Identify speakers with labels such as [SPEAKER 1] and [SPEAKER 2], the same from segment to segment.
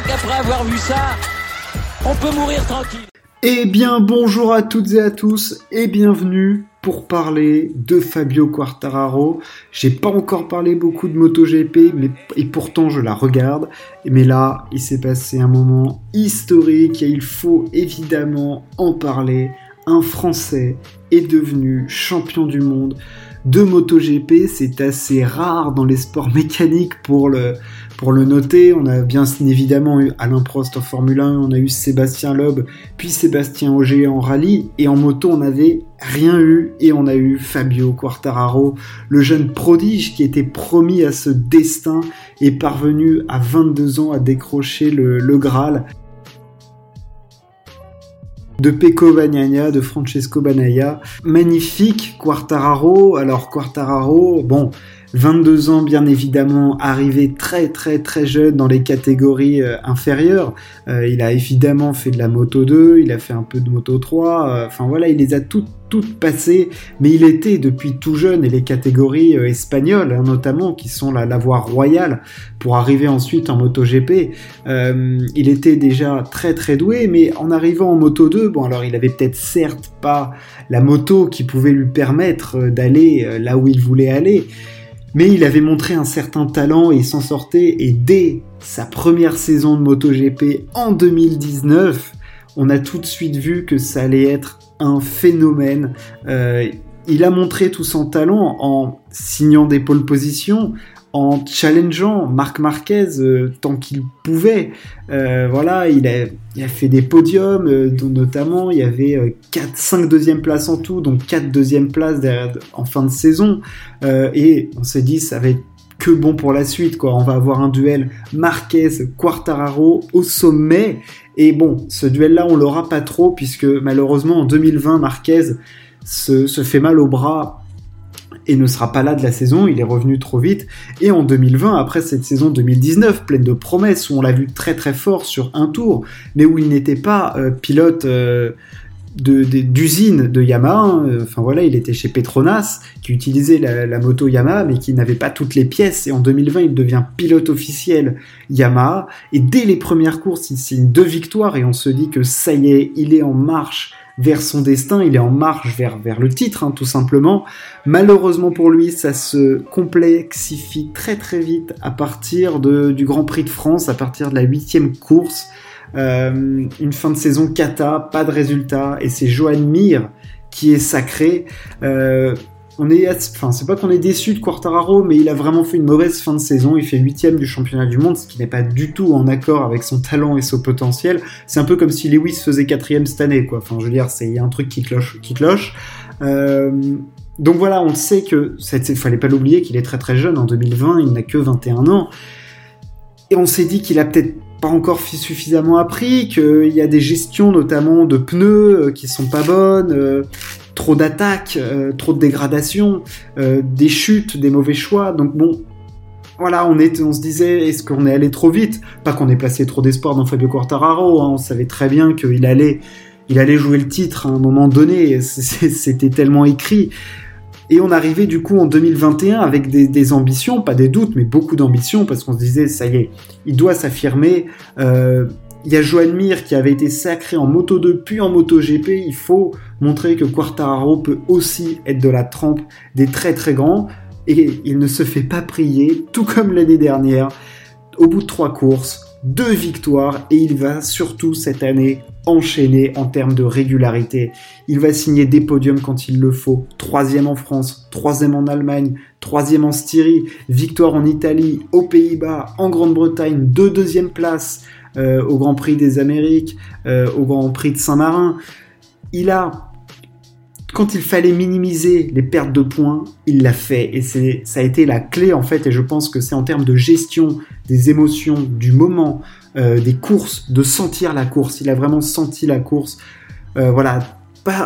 [SPEAKER 1] crois qu'après avoir vu ça, on peut mourir tranquille.
[SPEAKER 2] Eh bien, bonjour à toutes et à tous et bienvenue pour parler de Fabio Quartararo. J'ai pas encore parlé beaucoup de MotoGP, mais et pourtant je la regarde. Mais là, il s'est passé un moment historique et il faut évidemment en parler. Un Français est devenu champion du monde de MotoGP. C'est assez rare dans les sports mécaniques pour le, pour le noter. On a bien évidemment eu Alain Prost en Formule 1, on a eu Sébastien Loeb, puis Sébastien Auger en rallye. Et en moto, on n'avait rien eu et on a eu Fabio Quartararo, le jeune prodige qui était promis à ce destin et parvenu à 22 ans à décrocher le Graal de Pecco Bagnaia, de Francesco Banaya. Magnifique Quartararo. Alors Quartararo, bon, 22 ans bien évidemment, arrivé très très très jeune dans les catégories euh, inférieures. Euh, il a évidemment fait de la moto 2, il a fait un peu de moto 3, euh, enfin voilà, il les a toutes toutes passées, mais il était depuis tout jeune et les catégories espagnoles hein, notamment qui sont la, voie royale pour arriver ensuite en moto GP. il était déjà très très doué, mais en arrivant en moto 2, bon alors il avait peut-être certes pas la moto qui pouvait lui permettre d'aller là où il voulait aller. Mais il avait montré un certain talent et s'en sortait. Et dès sa première saison de MotoGP en 2019, on a tout de suite vu que ça allait être un phénomène. Euh, il a montré tout son talent en signant des pole positions, en challengeant Marc Marquez euh, tant qu'il pouvait. Euh, voilà, il a, fait des podiums, dont notamment il y avait 4, 5 deuxièmes places en tout, donc 4 deuxièmes places en fin de saison. et on s'est dit, ça va être que bon pour la suite, quoi. On va avoir un duel Marquez-Quartararo au sommet. Et bon, ce duel-là, on l'aura pas trop, puisque malheureusement, en 2020, Marquez se, fait mal au bras et ne sera pas là de la saison, il est revenu trop vite. Et en 2020, après cette saison 2019, pleine de promesses, où on l'a vu très très fort sur un tour, mais où il n'était pas euh, pilote euh, d'usine de, Yamaha, hein, enfin voilà, il était chez Petronas, qui utilisait la, moto Yamaha, mais qui n'avait pas toutes les pièces, et en 2020, il devient pilote officiel Yamaha, et dès les premières courses, il signe deux victoires, et on se dit que ça y est, il est en marche vers son destin, il est en marche vers, le titre, hein, tout simplement. Malheureusement pour lui, ça se complexifie très très vite à partir du Grand Prix de France, à partir de la huitième course. Euh, une fin de saison cata, pas de résultat, et c'est Johan Mir qui est sacré. Euh, on est, enfin, c'est pas qu'on est déçu de Quartararo, mais il a vraiment fait une mauvaise fin de saison. Il fait huitième du championnat du monde, ce qui n'est pas du tout en accord avec son talent et son potentiel. C'est un peu comme si Lewis faisait quatrième cette année, quoi. Enfin, je veux dire, c'est un truc qui cloche, qui cloche. Euh, donc voilà, on sait que, il fallait pas l'oublier qu'il est très très jeune. En 2020, il n'a que 21 ans. Et on s'est dit qu'il a peut-être pas encore suffisamment appris, qu'il y a des gestions notamment de pneus euh, qui sont pas bonnes, euh, trop d'attaques, euh, trop de dégradation, des chutes, des mauvais choix. Donc bon, voilà, on, est, on se disait, est-ce qu'on est allé trop vite? Pas qu'on ait placé trop d'espoir dans Fabio Quartararo, hein, on savait très bien qu'il allait, il allait jouer le titre à un moment donné, c'était tellement écrit. Et on arrivait du coup en 2021 avec des, ambitions, pas des doutes, mais beaucoup d'ambitions, parce qu'on se disait, ça y est, il doit s'affirmer. Euh, il y a Joan Mir qui avait été sacré en Moto 2 puis en Moto GP. Il faut montrer que Quartararo peut aussi être de la trempe des très très grands. Et il ne se fait pas prier, tout comme l'année dernière. Au bout de trois courses, deux victoires et il va surtout cette année enchaîner en termes de régularité. Il va signer des podiums quand il le faut. Troisième en France, troisième en Allemagne, troisième en Styrie, victoire en Italie, aux Pays-Bas, en Grande-Bretagne, deux deuxièmes places euh, au Grand Prix des Amériques, euh, au Grand Prix de Saint-Marin. Il a quand il fallait minimiser les pertes de points, il l'a fait. Et c'est, ça a été la clé, en fait. Et je pense que c'est en termes de gestion des émotions, du moment, euh, des courses, de sentir la course. Il a vraiment senti la course. Euh, voilà.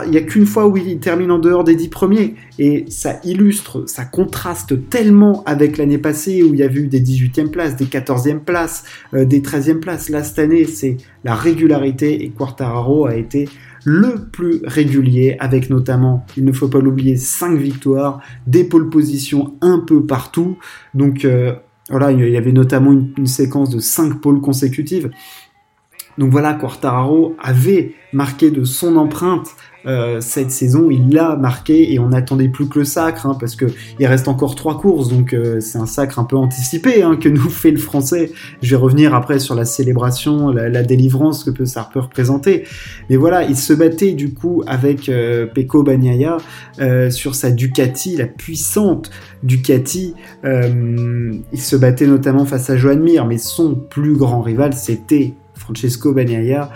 [SPEAKER 2] Il n'y a qu'une fois où il termine en dehors des dix premiers. Et ça illustre, ça contraste tellement avec l'année passée où il y a eu des 18e places, des 14e places, euh, des 13e places. Là, cette année, c'est la régularité. Et Quartararo a été le plus régulier, avec notamment, il ne faut pas l'oublier, 5 victoires, des pole positions un peu partout. Donc, euh, voilà, il y avait notamment une, séquence de 5 pôles consécutives. Donc voilà, Quartararo avait marqué de son empreinte euh, cette saison, il l'a marqué et on n'attendait plus que le sacre, hein, parce que il reste encore trois courses, donc euh, c'est un sacre un peu anticipé hein, que nous fait le français. Je vais revenir après sur la célébration, la, délivrance que peut, ça peut représenter. Mais voilà, il se battait du coup avec euh, Pecco Bagnaia sur sa Ducati, la puissante Ducati. il se battait notamment face à Joan Mir, mais son plus grand rival c'était Francesco Bagnaia,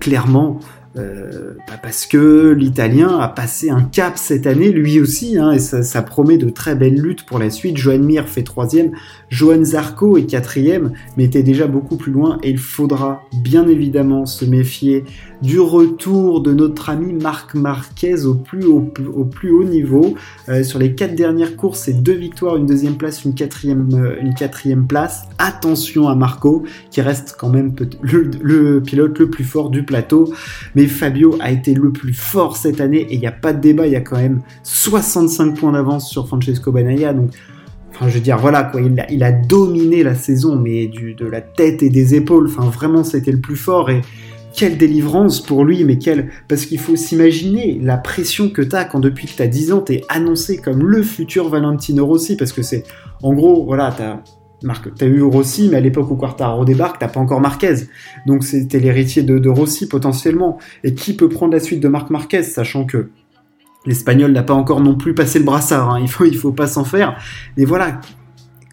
[SPEAKER 2] clairement euh, bah, parce que l'Italien a passé un cap cette année, lui aussi, hein, et ça, promet de très belles luttes pour la suite. Joan Mir fait troisième, Johan Zarco est quatrième, mais était déjà beaucoup plus loin, et il faudra bien évidemment se méfier du retour de notre ami Marc Marquez au plus haut, au plus haut niveau. Euh, sur les quatre dernières courses, c'est deux victoires, une deuxième place, une quatrième, euh, une quatrième place. Attention à Marco, qui reste quand même le, le pilote le plus fort du plateau. Mais Fabio a été le plus fort cette année et il n'y a pas de débat, il y a quand même 65 points d'avance sur Francesco Banaya. Donc Enfin, je veux dire, voilà, quoi, il a, dominé la saison, mais du, de la tête et des épaules. Enfin, vraiment, c'était le plus fort. Et, quelle délivrance pour lui, mais quelle... Parce qu'il faut s'imaginer la pression que t'as quand depuis que t'as 10 ans, t'es annoncé comme le futur Valentino Rossi, parce que c'est... En gros, voilà, t'as... T'as eu Rossi, mais à l'époque où Quartaro débarque, t'as pas encore Marquez. Donc c'était l'héritier de, de, Rossi potentiellement. Et qui peut prendre la suite de Marc Marquez, sachant que l'Espagnol n'a pas encore non plus passé le brassard. Hein. Il faut, il faut pas s'en faire. Mais voilà,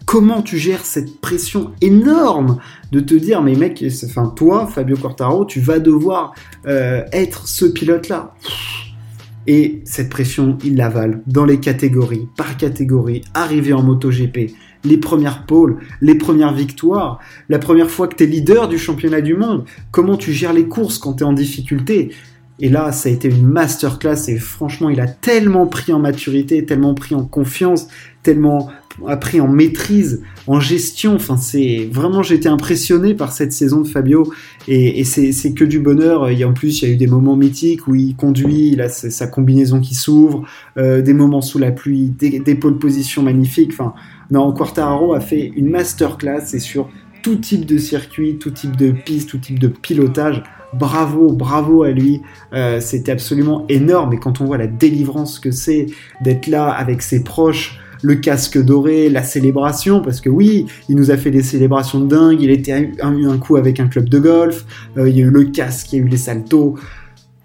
[SPEAKER 2] comment tu gères cette pression énorme de te dire mais mec, enfin toi, Fabio Quartaro, tu vas devoir euh, être ce pilote-là. Et cette pression, il l'avale dans les catégories, par catégorie, arrivé en MotoGP, les premières pôles, les premières victoires, la première fois que tu es leader du championnat du monde, comment tu gères les courses quand tu es en difficulté. Et là, ça a été une masterclass et franchement, il a tellement pris en maturité, tellement pris en confiance, tellement appris en maîtrise, en gestion. Enfin, c'est vraiment, été impressionné par cette saison de Fabio et, c'est que du bonheur. Et en plus, il y a eu des moments mythiques où il conduit, il a sa combinaison qui s'ouvre, euh, des moments sous la pluie, des, des pôles position magnifiques. Enfin, non, Quartararo a fait une masterclass et sur tout type de circuit, tout type de piste, tout type de pilotage. Bravo, bravo à lui. Euh, C'était absolument énorme. Et quand on voit la délivrance que c'est d'être là avec ses proches, le casque doré, la célébration, parce que oui, il nous a fait des célébrations de dingue, il était eu un, coup avec un club de golf, euh, il y a eu le casque, il y a eu les saltos.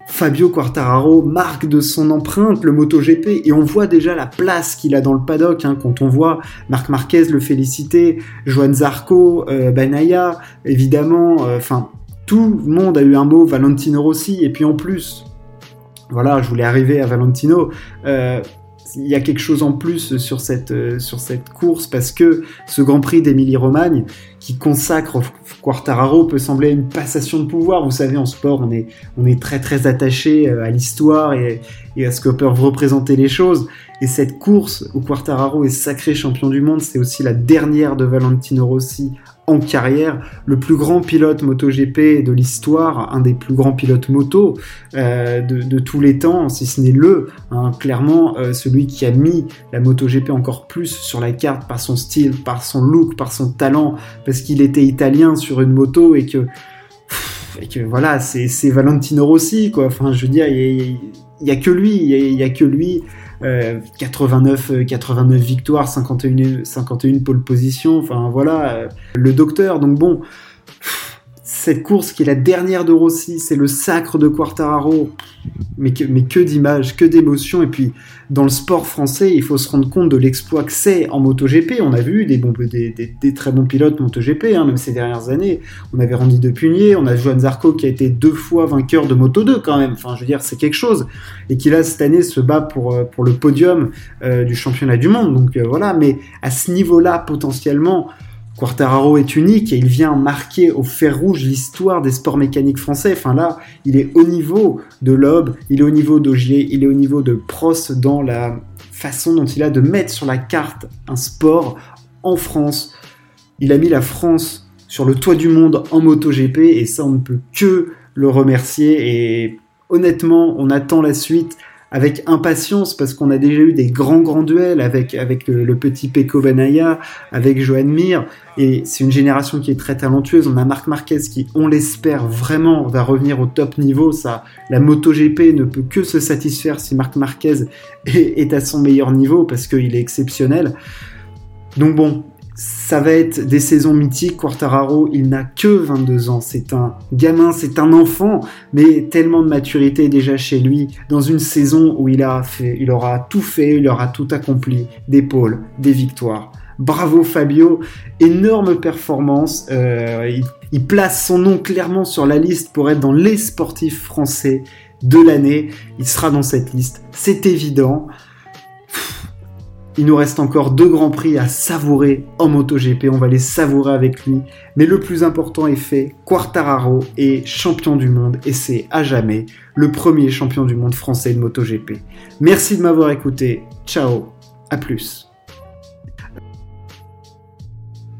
[SPEAKER 2] Fabio Quartararo marque de son empreinte le MotoGP et on voit déjà la place qu'il a dans le paddock hein, quand on voit Marc Marquez le féliciter, Joan Zarco, euh, Banaya, évidemment, euh, enfin tout le monde a eu un mot, Valentino Rossi et puis en plus, voilà, je voulais arriver à Valentino. Euh, il y a quelque chose en plus sur cette, euh, sur cette course parce que ce Grand Prix d'Émilie-Romagne qui consacre Quartararo peut sembler une passation de pouvoir. Vous savez, en sport, on est, on est très attaché euh, à l'histoire et, et, à ce que peuvent représenter les choses. Et cette course où Quartararo est sacré champion du monde, c'est aussi la dernière de Valentino Rossi en carrière, le plus grand pilote MotoGP de l'histoire, un des plus grands pilotes moto euh, de, tous les temps, si ce n'est le, hein, clairement euh, celui qui a mis la MotoGP encore plus sur la carte par son style, par son look, par son talent, parce qu'il était italien sur une moto et que, voilà, c'est Valentino Rossi, quoi. Enfin, je veux dire, il n'y a, que lui, il y a que lui. 89, 89 euh, victoires, 51, 51 pole position, enfin voilà, euh, le docteur. Donc bon, cette course qui est la dernière de Rossi, c'est le sacre de Quartararo. Mais que, mais que d'images, que d'émotions. Et puis, dans le sport français, il faut se rendre compte de l'exploit que c'est en MotoGP. On a vu des, bons, des, des, très bons pilotes MotoGP, hein, même ces dernières années. On avait Randy Depugnier, on a Joan Zarco qui a été deux fois vainqueur de Moto2 quand même. Enfin, je veux dire, c'est quelque chose. Et qui là, cette année, se bat pour, euh, le podium euh, du championnat du monde. Donc euh, voilà, mais à ce niveau-là, potentiellement, Quartararo est unique et il vient marquer au fer rouge l'histoire des sports mécaniques français. Enfin là, il est au niveau de Loeb, il est au niveau d'Augier, il est au niveau de Prost dans la façon dont il a de mettre sur la carte un sport en France. Il a mis la France sur le toit du monde en MotoGP et ça on ne peut que le remercier et honnêtement on attend la suite avec impatience parce qu'on a déjà eu des grands grands duels avec avec le, petit Peko Banaya, avec Johan Mir et c'est une génération qui est très talentueuse. On a Marc Marquez qui, on l'espère vraiment, va revenir au top niveau. Ça, la MotoGP ne peut que se satisfaire si Marc Marquez est, est à son meilleur niveau parce qu'il est exceptionnel. Donc bon, ça va être des saisons mythiques. Quartararo, il n'a que 22 ans. C'est un gamin, c'est un enfant, mais tellement de maturité déjà chez lui. Dans une saison où il a fait, il aura tout fait, il aura tout accompli. Des pôles, des victoires. Bravo Fabio, énorme performance. Euh, il, il place son nom clairement sur la liste pour être dans les sportifs français de l'année. Il sera dans cette liste, c'est évident. Il nous reste encore deux grands prix à savourer en MotoGP, on va les savourer avec lui. Mais le plus important est fait, Quartararo est champion du monde et c'est à jamais le premier champion du monde français de MotoGP. Merci de m'avoir écouté, ciao, à plus.